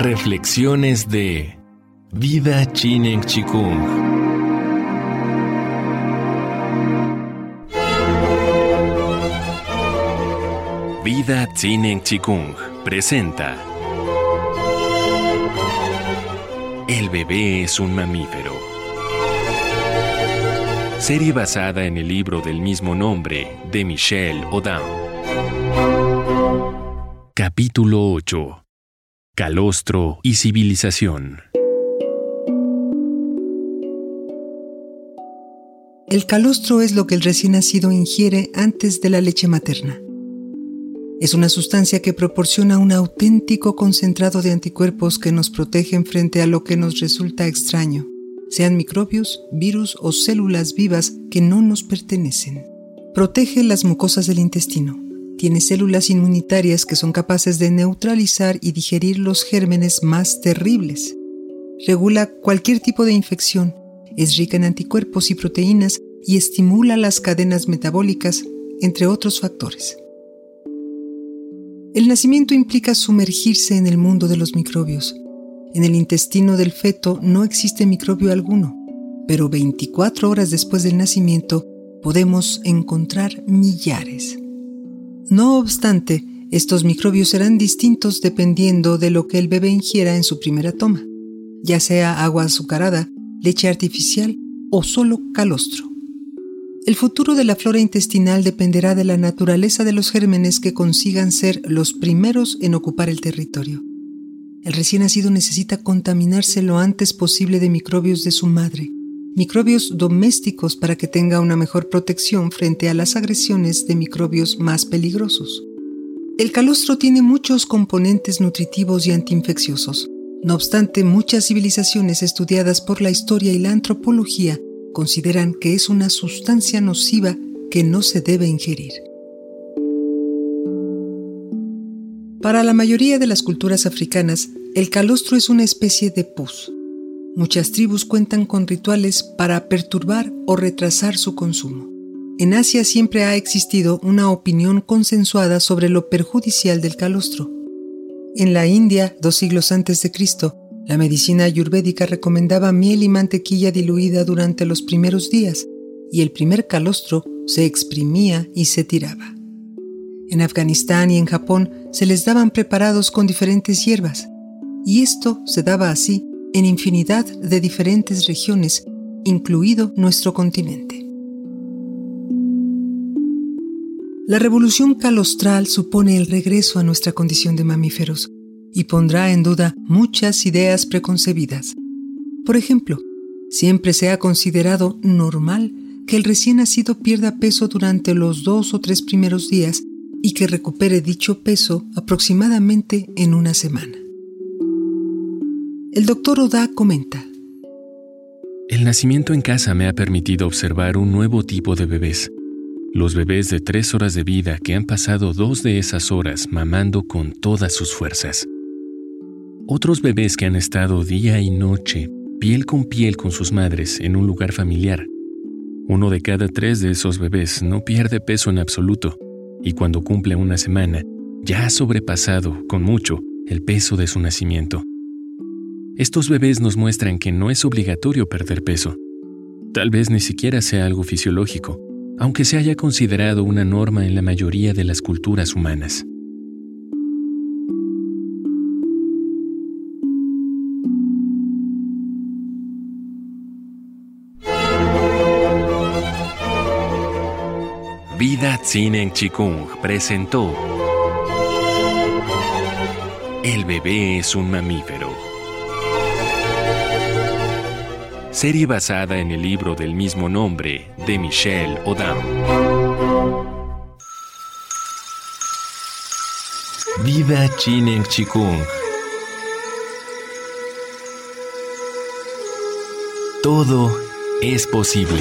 Reflexiones de Vida Chinen Chikung. Vida Chinen Chikung presenta El bebé es un mamífero. Serie basada en el libro del mismo nombre de Michelle Odam. Capítulo 8. Calostro y civilización. El calostro es lo que el recién nacido ingiere antes de la leche materna. Es una sustancia que proporciona un auténtico concentrado de anticuerpos que nos protegen frente a lo que nos resulta extraño, sean microbios, virus o células vivas que no nos pertenecen. Protege las mucosas del intestino, tiene células inmunitarias que son capaces de neutralizar y digerir los gérmenes más terribles. Regula cualquier tipo de infección, es rica en anticuerpos y proteínas y estimula las cadenas metabólicas, entre otros factores. El nacimiento implica sumergirse en el mundo de los microbios. En el intestino del feto no existe microbio alguno, pero 24 horas después del nacimiento podemos encontrar millares. No obstante, estos microbios serán distintos dependiendo de lo que el bebé ingiera en su primera toma, ya sea agua azucarada, leche artificial o solo calostro. El futuro de la flora intestinal dependerá de la naturaleza de los gérmenes que consigan ser los primeros en ocupar el territorio. El recién nacido necesita contaminarse lo antes posible de microbios de su madre, microbios domésticos para que tenga una mejor protección frente a las agresiones de microbios más peligrosos. El calostro tiene muchos componentes nutritivos y antiinfecciosos. No obstante, muchas civilizaciones estudiadas por la historia y la antropología consideran que es una sustancia nociva que no se debe ingerir. Para la mayoría de las culturas africanas, el calostro es una especie de pus, Muchas tribus cuentan con rituales para perturbar o retrasar su consumo. En Asia siempre ha existido una opinión consensuada sobre lo perjudicial del calostro. En la India, dos siglos antes de Cristo, la medicina ayurvédica recomendaba miel y mantequilla diluida durante los primeros días, y el primer calostro se exprimía y se tiraba. En Afganistán y en Japón se les daban preparados con diferentes hierbas, y esto se daba así en infinidad de diferentes regiones, incluido nuestro continente. La revolución calostral supone el regreso a nuestra condición de mamíferos y pondrá en duda muchas ideas preconcebidas. Por ejemplo, siempre se ha considerado normal que el recién nacido pierda peso durante los dos o tres primeros días y que recupere dicho peso aproximadamente en una semana. El doctor Oda comenta. El nacimiento en casa me ha permitido observar un nuevo tipo de bebés. Los bebés de tres horas de vida que han pasado dos de esas horas mamando con todas sus fuerzas. Otros bebés que han estado día y noche, piel con piel con sus madres en un lugar familiar. Uno de cada tres de esos bebés no pierde peso en absoluto y cuando cumple una semana ya ha sobrepasado con mucho el peso de su nacimiento. Estos bebés nos muestran que no es obligatorio perder peso. Tal vez ni siquiera sea algo fisiológico, aunque se haya considerado una norma en la mayoría de las culturas humanas. Vida Tsinen Chikung presentó El bebé es un mamífero serie basada en el libro del mismo nombre de Michelle Odam. Vida Chinen Chikung. Todo es posible.